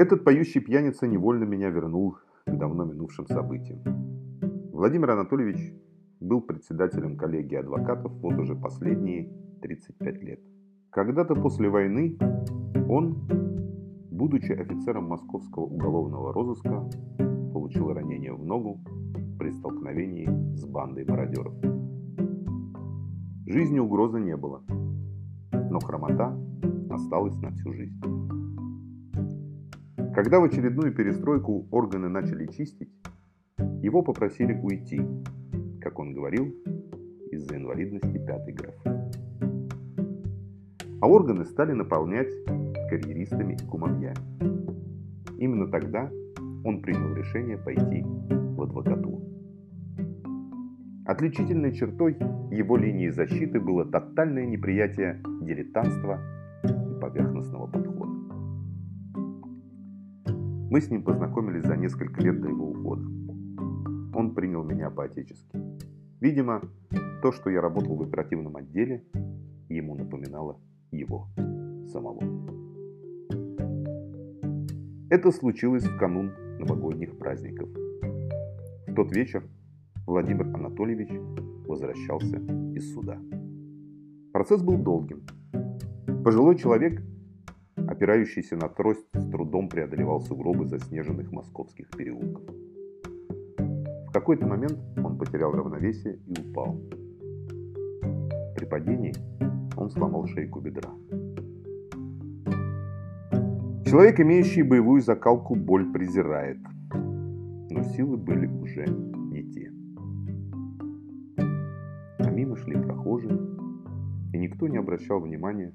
Этот поющий пьяница невольно меня вернул к давно минувшим событиям. Владимир Анатольевич был председателем коллегии адвокатов вот уже последние 35 лет. Когда-то после войны он, будучи офицером московского уголовного розыска, получил ранение в ногу при столкновении с бандой мародеров. Жизни угрозы не было, но хромота осталась на всю жизнь. Когда в очередную перестройку органы начали чистить, его попросили уйти, как он говорил, из-за инвалидности пятой графы. А органы стали наполнять карьеристами и кумовьями. Именно тогда он принял решение пойти в адвокатуру. Отличительной чертой его линии защиты было тотальное неприятие дилетантства и поверхностного подхода. Мы с ним познакомились за несколько лет до его ухода. Он принял меня по-отечески. Видимо, то, что я работал в оперативном отделе, ему напоминало его самого. Это случилось в канун новогодних праздников. В тот вечер Владимир Анатольевич возвращался из суда. Процесс был долгим. Пожилой человек, опирающийся на трость, с трудом преодолевал сугробы заснеженных московских переулков. В какой-то момент он потерял равновесие и упал. При падении он сломал шейку бедра. Человек, имеющий боевую закалку, боль презирает. Но силы были уже не те. А мимо шли прохожие, и никто не обращал внимания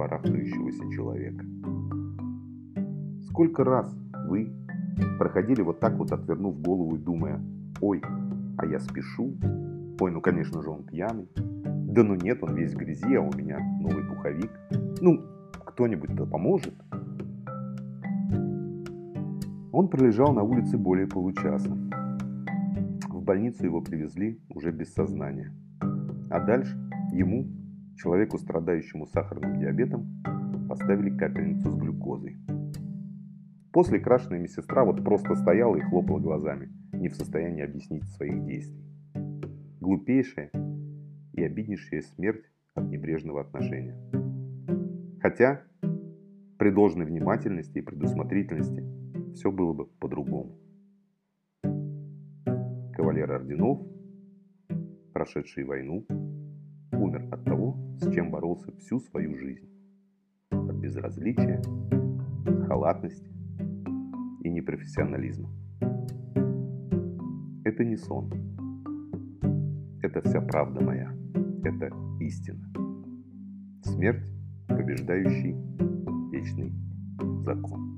барахтающегося человека. Сколько раз вы проходили вот так вот, отвернув голову и думая, ой, а я спешу, ой, ну конечно же он пьяный, да ну нет, он весь в грязи, а у меня новый пуховик, ну, кто-нибудь-то поможет. Он пролежал на улице более получаса. В больницу его привезли уже без сознания. А дальше ему, человеку, страдающему сахарным диабетом, поставили капельницу с глюкозой. После крашеная медсестра вот просто стояла и хлопала глазами, не в состоянии объяснить своих действий. Глупейшая и обиднейшая смерть от небрежного отношения. Хотя, при должной внимательности и предусмотрительности, все было бы по-другому. Кавалер орденов, прошедший войну, умер от того, с чем боролся всю свою жизнь. От безразличия, халатности, и непрофессионализма. Это не сон. Это вся правда моя. Это истина. Смерть, побеждающий вечный закон.